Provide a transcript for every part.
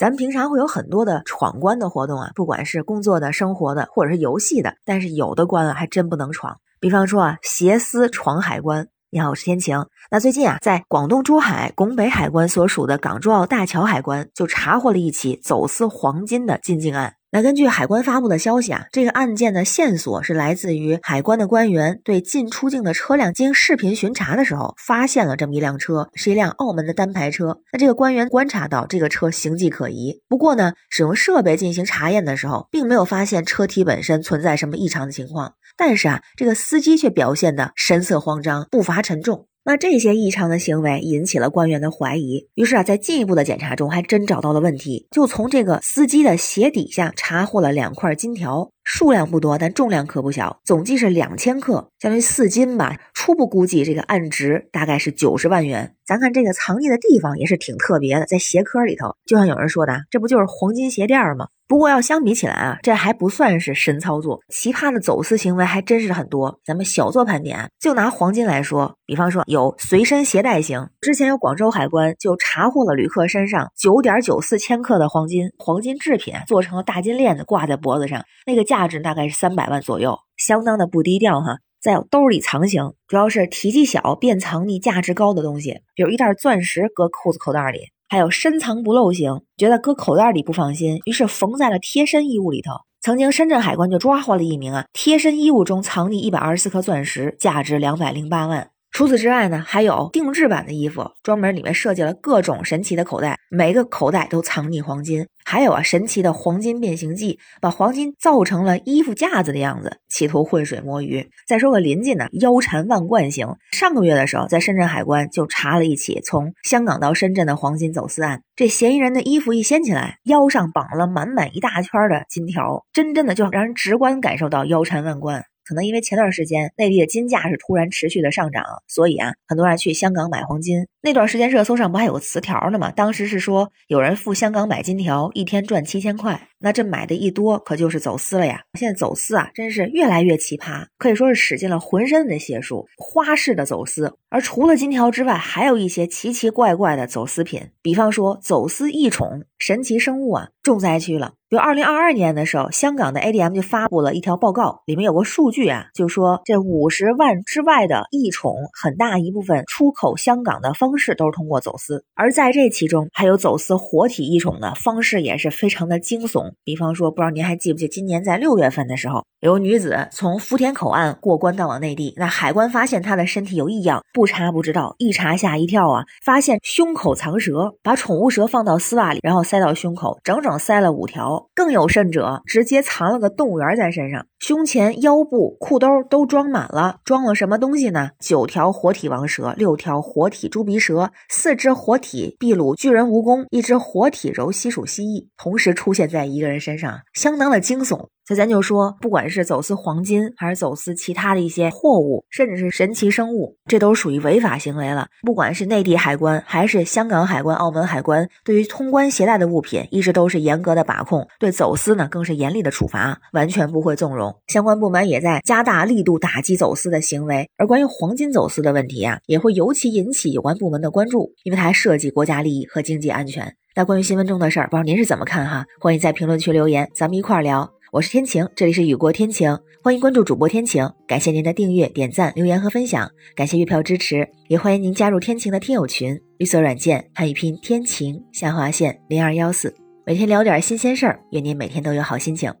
咱们平常会有很多的闯关的活动啊，不管是工作的、生活的，或者是游戏的，但是有的关啊还真不能闯。比方说啊，挟私闯海关。你好，我是天晴。那最近啊，在广东珠海拱北海关所属的港珠澳大桥海关就查获了一起走私黄金的进境案。那根据海关发布的消息啊，这个案件的线索是来自于海关的官员对进出境的车辆经视频巡查的时候，发现了这么一辆车，是一辆澳门的单牌车。那这个官员观察到这个车形迹可疑，不过呢，使用设备进行查验的时候，并没有发现车体本身存在什么异常的情况。但是啊，这个司机却表现的神色慌张，步伐沉重。那这些异常的行为引起了官员的怀疑，于是啊，在进一步的检查中，还真找到了问题，就从这个司机的鞋底下查获了两块金条。数量不多，但重量可不小，总计是两千克，相当于四斤吧。初步估计，这个案值大概是九十万元。咱看这个藏匿的地方也是挺特别的，在鞋壳里头，就像有人说的，这不就是黄金鞋垫吗？不过要相比起来啊，这还不算是神操作，奇葩的走私行为还真是很多。咱们小做盘点，就拿黄金来说，比方说有随身携带型，之前有广州海关就查获了旅客身上九点九四千克的黄金，黄金制品做成了大金链子挂在脖子上，那个价。价值大概是三百万左右，相当的不低调哈。再有兜里藏型，主要是体积小便藏匿价值高的东西，比如一袋钻石搁裤子口袋里；还有深藏不露型，觉得搁口袋里不放心，于是缝在了贴身衣物里头。曾经深圳海关就抓获了一名啊，贴身衣物中藏匿一百二十四颗钻石，价值两百零八万。除此之外呢，还有定制版的衣服，专门里面设计了各种神奇的口袋，每个口袋都藏匿黄金。还有啊，神奇的黄金变形计，把黄金造成了衣服架子的样子，企图浑水摸鱼。再说个临近的腰缠万贯型，上个月的时候，在深圳海关就查了一起从香港到深圳的黄金走私案。这嫌疑人的衣服一掀起来，腰上绑了满满一大圈的金条，真真的就让人直观感受到腰缠万贯。可能因为前段时间内地的金价是突然持续的上涨，所以啊，很多人去香港买黄金。那段时间热搜上不还有个词条呢吗？当时是说有人赴香港买金条，一天赚七千块。那这买的一多，可就是走私了呀！现在走私啊，真是越来越奇葩，可以说是使尽了浑身的解数，花式的走私。而除了金条之外，还有一些奇奇怪怪的走私品，比方说走私异宠、神奇生物啊，重灾区了。比如二零二二年的时候，香港的 ADM 就发布了一条报告，里面有个数据啊，就说这五十万之外的异宠，很大一部分出口香港的方式都是通过走私，而在这其中，还有走私活体异宠的方式也是非常的惊悚。比方说，不知道您还记不记，今年在六月份的时候，有女子从福田口岸过关到往内地，那海关发现她的身体有异样，不查不知道，一查吓一跳啊！发现胸口藏蛇，把宠物蛇放到丝袜里，然后塞到胸口，整整塞了五条。更有甚者，直接藏了个动物园在身上，胸前、腰部、裤兜都装满了，装了什么东西呢？九条活体王蛇，六条活体猪鼻蛇，四只活体秘鲁巨人蜈蚣，一只活体柔西属蜥蜴，同时出现在。一个人身上相当的惊悚，所以咱就说，不管是走私黄金，还是走私其他的一些货物，甚至是神奇生物，这都属于违法行为了。不管是内地海关，还是香港海关、澳门海关，对于通关携带的物品，一直都是严格的把控；对走私呢，更是严厉的处罚，完全不会纵容。相关部门也在加大力度打击走私的行为。而关于黄金走私的问题啊，也会尤其引起有关部门的关注，因为它还涉及国家利益和经济安全。那关于新闻中的事儿，不知道您是怎么看哈？欢迎在评论区留言，咱们一块儿聊。我是天晴，这里是雨过天晴，欢迎关注主播天晴，感谢您的订阅、点赞、留言和分享，感谢月票支持，也欢迎您加入天晴的听友群，绿色软件汉语拼天晴下划线零二幺四，每天聊点新鲜事儿，愿您每天都有好心情，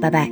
拜拜。